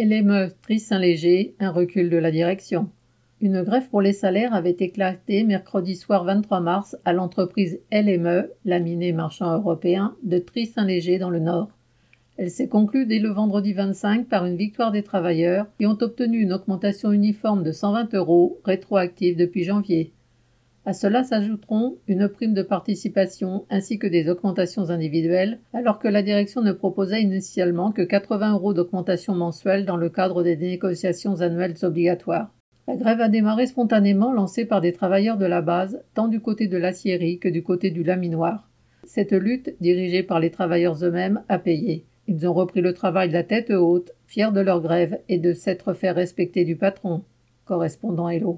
LME Tri-Saint-Léger, un recul de la direction. Une grève pour les salaires avait éclaté mercredi soir 23 mars à l'entreprise LME, laminé marchand européen, de Tri-Saint-Léger dans le Nord. Elle s'est conclue dès le vendredi 25 par une victoire des travailleurs qui ont obtenu une augmentation uniforme de 120 euros, rétroactive depuis janvier. À cela s'ajouteront une prime de participation ainsi que des augmentations individuelles, alors que la direction ne proposait initialement que 80 euros d'augmentation mensuelle dans le cadre des négociations annuelles obligatoires. La grève a démarré spontanément lancée par des travailleurs de la base, tant du côté de l'acierie que du côté du laminoir. Cette lutte, dirigée par les travailleurs eux-mêmes, a payé. Ils ont repris le travail la tête haute, fiers de leur grève et de s'être fait respecter du patron. Correspondant Hello.